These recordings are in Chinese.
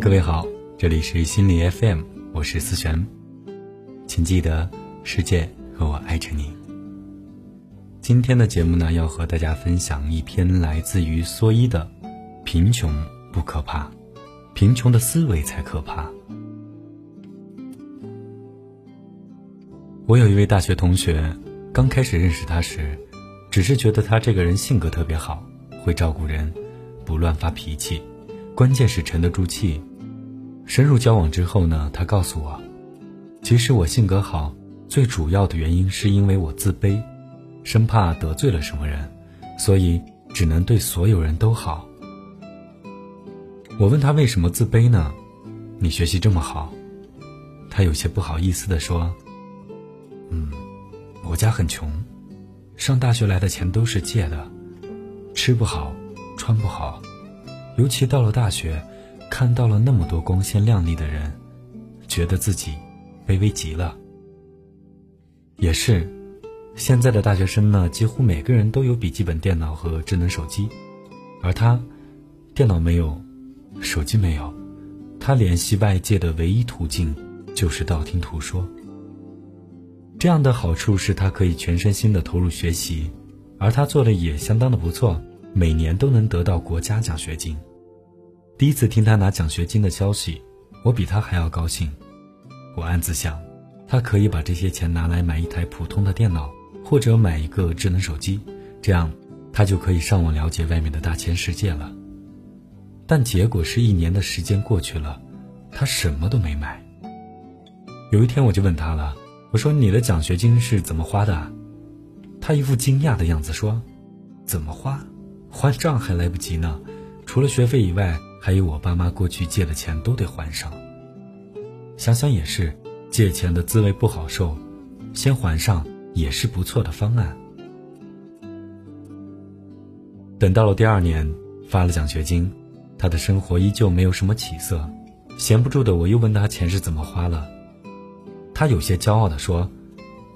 各位好，这里是心理 FM，我是思璇，请记得世界和我爱着你。今天的节目呢，要和大家分享一篇来自于蓑衣的《贫穷不可怕，贫穷的思维才可怕》。我有一位大学同学，刚开始认识他时，只是觉得他这个人性格特别好，会照顾人，不乱发脾气。关键是沉得住气。深入交往之后呢，他告诉我，其实我性格好，最主要的原因是因为我自卑，生怕得罪了什么人，所以只能对所有人都好。我问他为什么自卑呢？你学习这么好，他有些不好意思地说：“嗯，我家很穷，上大学来的钱都是借的，吃不好，穿不好。”尤其到了大学，看到了那么多光鲜亮丽的人，觉得自己卑微极了。也是，现在的大学生呢，几乎每个人都有笔记本电脑和智能手机，而他，电脑没有，手机没有，他联系外界的唯一途径就是道听途说。这样的好处是他可以全身心的投入学习，而他做的也相当的不错，每年都能得到国家奖学金。第一次听他拿奖学金的消息，我比他还要高兴。我暗自想，他可以把这些钱拿来买一台普通的电脑，或者买一个智能手机，这样他就可以上网了解外面的大千世界了。但结果是一年的时间过去了，他什么都没买。有一天我就问他了，我说：“你的奖学金是怎么花的？”他一副惊讶的样子说：“怎么花？还账还来不及呢，除了学费以外。”还有我爸妈过去借的钱都得还上。想想也是，借钱的滋味不好受，先还上也是不错的方案。等到了第二年发了奖学金，他的生活依旧没有什么起色。闲不住的我又问他钱是怎么花了，他有些骄傲地说：“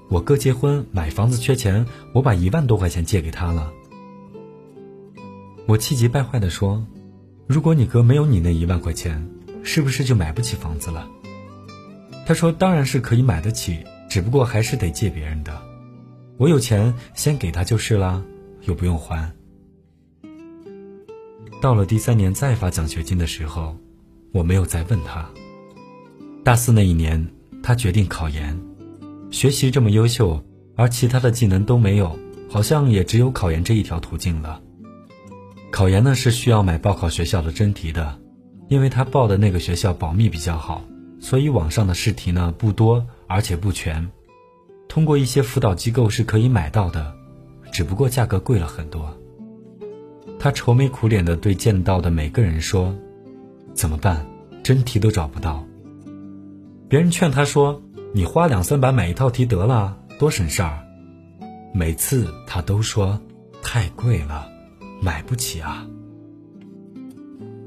我哥结婚买房子缺钱，我把一万多块钱借给他了。”我气急败坏地说。如果你哥没有你那一万块钱，是不是就买不起房子了？他说：“当然是可以买得起，只不过还是得借别人的。我有钱先给他就是了，又不用还。”到了第三年再发奖学金的时候，我没有再问他。大四那一年，他决定考研，学习这么优秀，而其他的技能都没有，好像也只有考研这一条途径了。考研呢是需要买报考学校的真题的，因为他报的那个学校保密比较好，所以网上的试题呢不多，而且不全。通过一些辅导机构是可以买到的，只不过价格贵了很多。他愁眉苦脸的对见到的每个人说：“怎么办？真题都找不到。”别人劝他说：“你花两三百买一套题得了，多省事儿。”每次他都说：“太贵了。”买不起啊！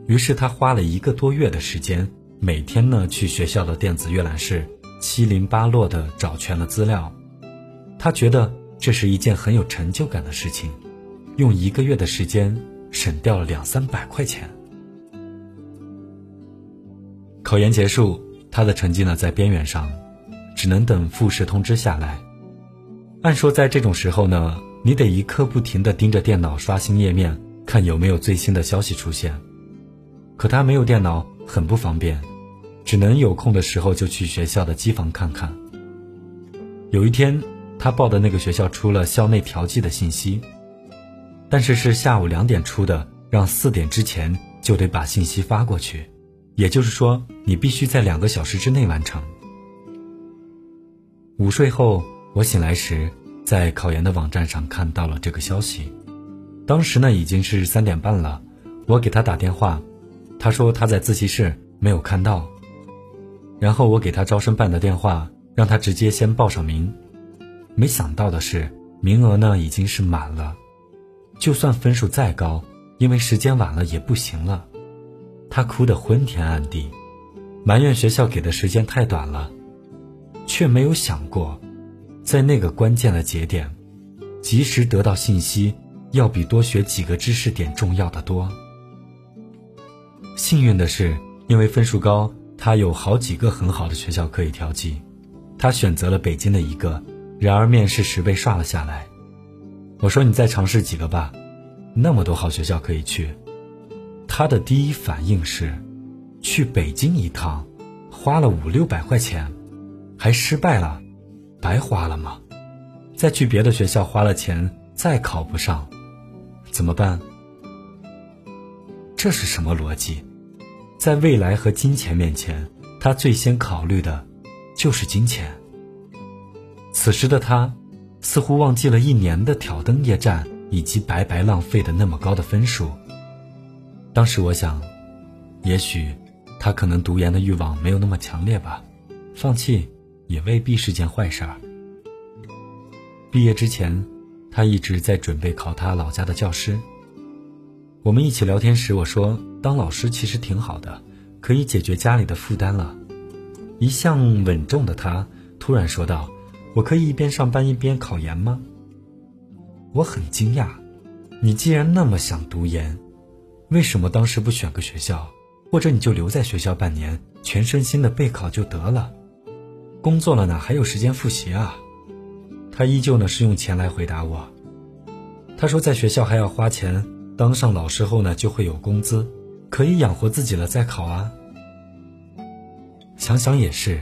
于是他花了一个多月的时间，每天呢去学校的电子阅览室，七零八落的找全了资料。他觉得这是一件很有成就感的事情，用一个月的时间省掉了两三百块钱。考研结束，他的成绩呢在边缘上，只能等复试通知下来。按说在这种时候呢。你得一刻不停地盯着电脑刷新页面，看有没有最新的消息出现。可他没有电脑，很不方便，只能有空的时候就去学校的机房看看。有一天，他报的那个学校出了校内调剂的信息，但是是下午两点出的，让四点之前就得把信息发过去，也就是说，你必须在两个小时之内完成。午睡后，我醒来时。在考研的网站上看到了这个消息，当时呢已经是三点半了，我给他打电话，他说他在自习室没有看到，然后我给他招生办的电话，让他直接先报上名，没想到的是名额呢已经是满了，就算分数再高，因为时间晚了也不行了，他哭得昏天暗地，埋怨学校给的时间太短了，却没有想过。在那个关键的节点，及时得到信息，要比多学几个知识点重要的多。幸运的是，因为分数高，他有好几个很好的学校可以调剂，他选择了北京的一个，然而面试时被刷了下来。我说你再尝试几个吧，那么多好学校可以去。他的第一反应是，去北京一趟，花了五六百块钱，还失败了，白花了吗？再去别的学校花了钱，再考不上，怎么办？这是什么逻辑？在未来和金钱面前，他最先考虑的，就是金钱。此时的他，似乎忘记了一年的挑灯夜战以及白白浪费的那么高的分数。当时我想，也许他可能读研的欲望没有那么强烈吧，放弃也未必是件坏事儿。毕业之前，他一直在准备考他老家的教师。我们一起聊天时，我说当老师其实挺好的，可以解决家里的负担了。一向稳重的他突然说道：“我可以一边上班一边考研吗？”我很惊讶，你既然那么想读研，为什么当时不选个学校，或者你就留在学校半年，全身心的备考就得了？工作了哪还有时间复习啊？他依旧呢是用钱来回答我。他说在学校还要花钱。当上老师后呢，就会有工资，可以养活自己了再考啊。想想也是，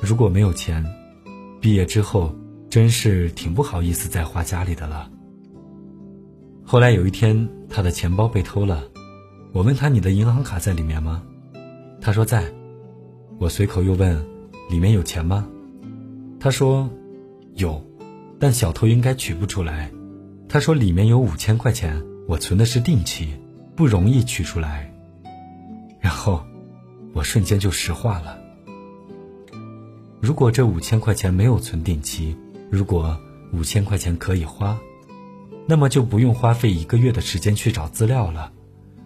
如果没有钱，毕业之后真是挺不好意思再花家里的了。后来有一天，他的钱包被偷了，我问他：“你的银行卡在里面吗？”他说在。我随口又问：“里面有钱吗？”他说：“有，但小偷应该取不出来。”他说：“里面有五千块钱。”我存的是定期，不容易取出来。然后，我瞬间就石化了。如果这五千块钱没有存定期，如果五千块钱可以花，那么就不用花费一个月的时间去找资料了。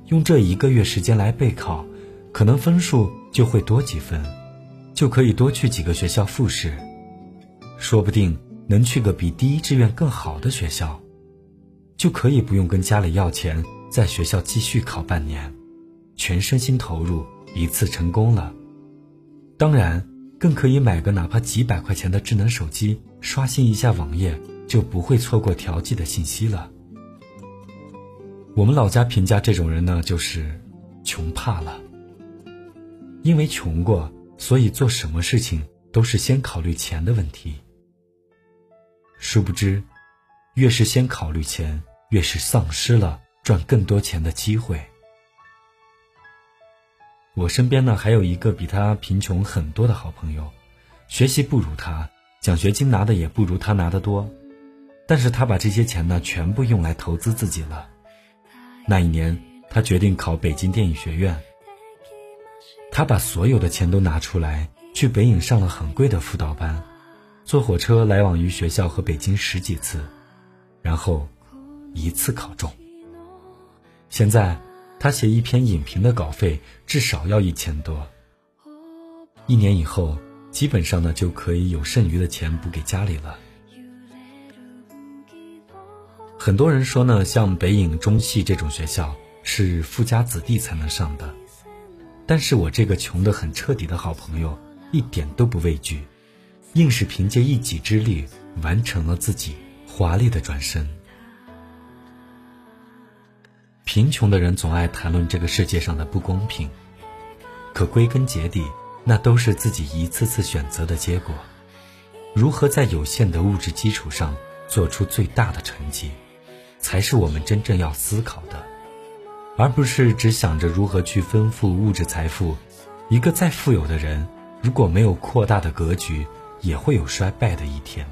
用这一个月时间来备考，可能分数就会多几分，就可以多去几个学校复试，说不定能去个比第一志愿更好的学校。就可以不用跟家里要钱，在学校继续考半年，全身心投入，一次成功了。当然，更可以买个哪怕几百块钱的智能手机，刷新一下网页，就不会错过调剂的信息了。我们老家评价这种人呢，就是穷怕了。因为穷过，所以做什么事情都是先考虑钱的问题。殊不知，越是先考虑钱。越是丧失了赚更多钱的机会。我身边呢还有一个比他贫穷很多的好朋友，学习不如他，奖学金拿的也不如他拿的多，但是他把这些钱呢全部用来投资自己了。那一年，他决定考北京电影学院。他把所有的钱都拿出来，去北影上了很贵的辅导班，坐火车来往于学校和北京十几次，然后。一次考中。现在他写一篇影评的稿费至少要一千多。一年以后，基本上呢就可以有剩余的钱补给家里了。很多人说呢，像北影、中戏这种学校是富家子弟才能上的，但是我这个穷得很彻底的好朋友一点都不畏惧，硬是凭借一己之力完成了自己华丽的转身。贫穷的人总爱谈论这个世界上的不公平，可归根结底，那都是自己一次次选择的结果。如何在有限的物质基础上做出最大的成绩，才是我们真正要思考的，而不是只想着如何去丰富物质财富。一个再富有的人，如果没有扩大的格局，也会有衰败的一天。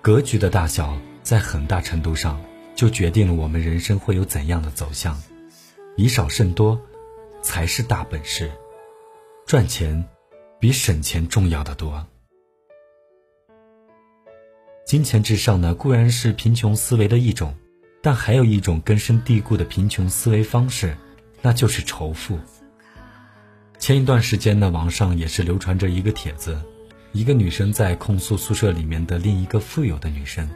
格局的大小，在很大程度上。就决定了我们人生会有怎样的走向，以少胜多，才是大本事。赚钱比省钱重要的多。金钱至上呢，固然是贫穷思维的一种，但还有一种根深蒂固的贫穷思维方式，那就是仇富。前一段时间呢，网上也是流传着一个帖子，一个女生在控诉宿舍里面的另一个富有的女生。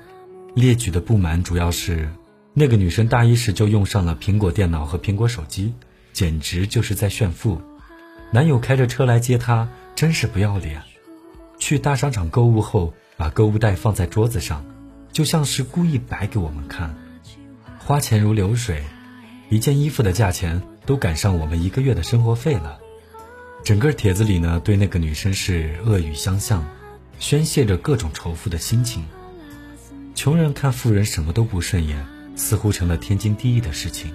列举的不满主要是，那个女生大一时就用上了苹果电脑和苹果手机，简直就是在炫富。男友开着车来接她，真是不要脸。去大商场购物后，把购物袋放在桌子上，就像是故意摆给我们看。花钱如流水，一件衣服的价钱都赶上我们一个月的生活费了。整个帖子里呢，对那个女生是恶语相向，宣泄着各种仇富的心情。穷人看富人什么都不顺眼，似乎成了天经地义的事情。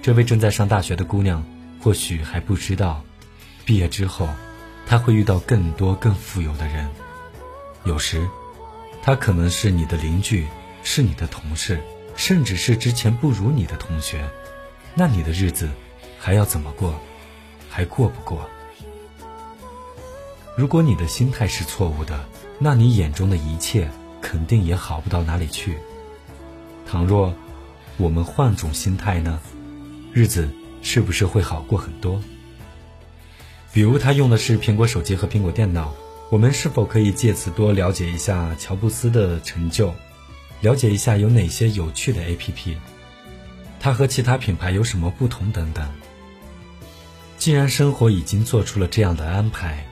这位正在上大学的姑娘，或许还不知道，毕业之后，她会遇到更多更富有的人。有时，他可能是你的邻居，是你的同事，甚至是之前不如你的同学。那你的日子还要怎么过？还过不过？如果你的心态是错误的，那你眼中的一切肯定也好不到哪里去。倘若我们换种心态呢？日子是不是会好过很多？比如他用的是苹果手机和苹果电脑，我们是否可以借此多了解一下乔布斯的成就，了解一下有哪些有趣的 APP，它和其他品牌有什么不同等等。既然生活已经做出了这样的安排，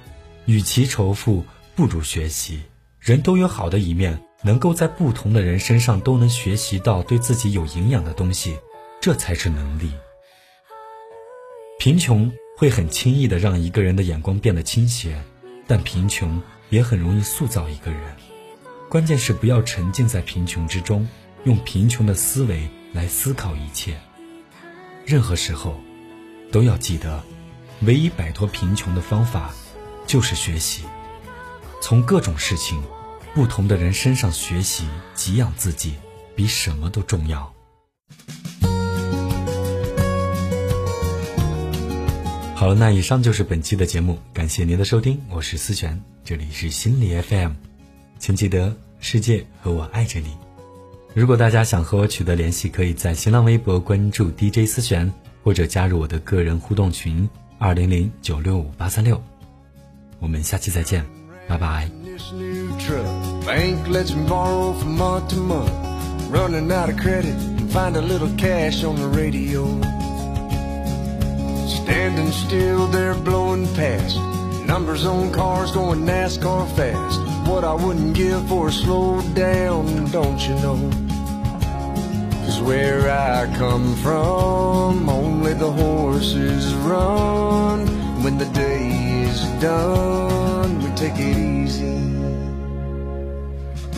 与其仇富，不如学习。人都有好的一面，能够在不同的人身上都能学习到对自己有营养的东西，这才是能力。贫穷会很轻易的让一个人的眼光变得倾斜，但贫穷也很容易塑造一个人。关键是不要沉浸在贫穷之中，用贫穷的思维来思考一切。任何时候，都要记得，唯一摆脱贫穷的方法，就是学习。从各种事情、不同的人身上学习，给养自己，比什么都重要。好了，那以上就是本期的节目，感谢您的收听，我是思璇，这里是心理 FM，请记得世界和我爱着你。如果大家想和我取得联系，可以在新浪微博关注 DJ 思璇，或者加入我的个人互动群二零零九六五八三六。我们下期再见，拜拜。Running out of credit and find a little cash on the radio. Standing still, they're blowing past. Numbers on cars going NASCAR fast. What I wouldn't give for a slow down, don't you know? Cause where I come from, only the horses run. When the day is done, we take it easy.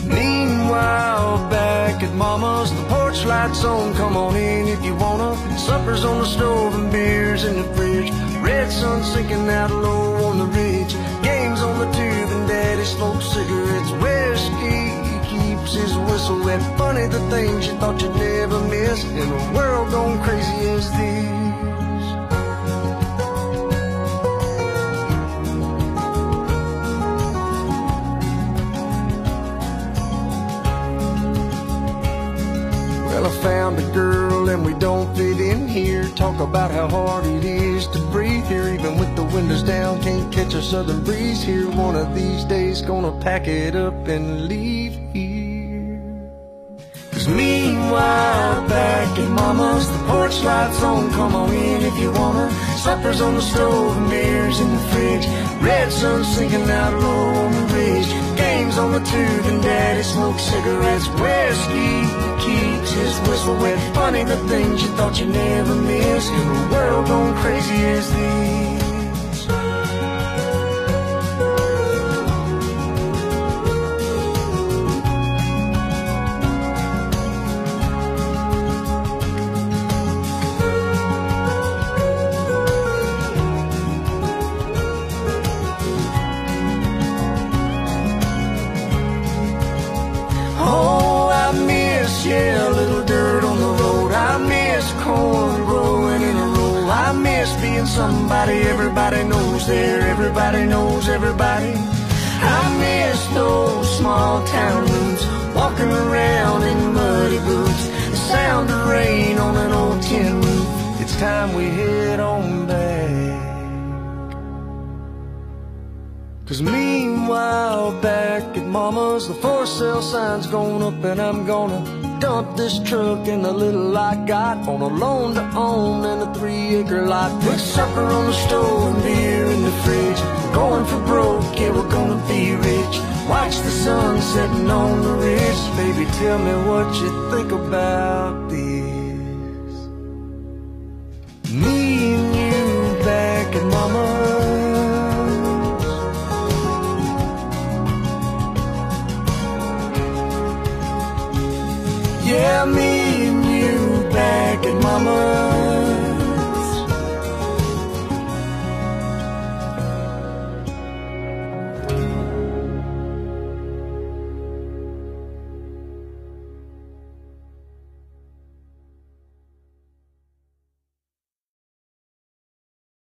Meanwhile, back at Mama's, the porch lights on. Come on in if you wanna. Supper's on the stove and beers in the fridge. Red sun sinking out low on the ridge. Smokes cigarettes. Whiskey keeps his whistle and Funny the things you thought you'd never miss in a world gone crazy as this. Well, I found a girl and we don't fit here. Talk about how hard it is to breathe here, even with the windows down. Can't catch a southern breeze here. One of these days, gonna pack it up and leave here. Cause meanwhile, back at Mama's, the porch lights on. Come on in if you wanna. Supper's on the stove beers in the fridge. Red sun sinking out low on the ridge. Games on the tube and Daddy smokes cigarettes. Whiskey his whistle wet. Funny the things you thought you'd never miss in a world gone crazy as this. Somebody everybody knows there. Everybody knows everybody. I miss those small town. Walking around in muddy boots. The sound of rain on an old tin roof. It's time we head on back. Cause meanwhile, back at Mama's, the for sale sign's going up, and I'm gonna dump this truck and the little I got on a loan to own and a three acre lot. Put supper on the stove and beer in the fridge. We're going for broke, yeah, we're gonna be rich. Watch the sun setting on the ridge. Baby, tell me what you think about this. Me and you back at mama's. summer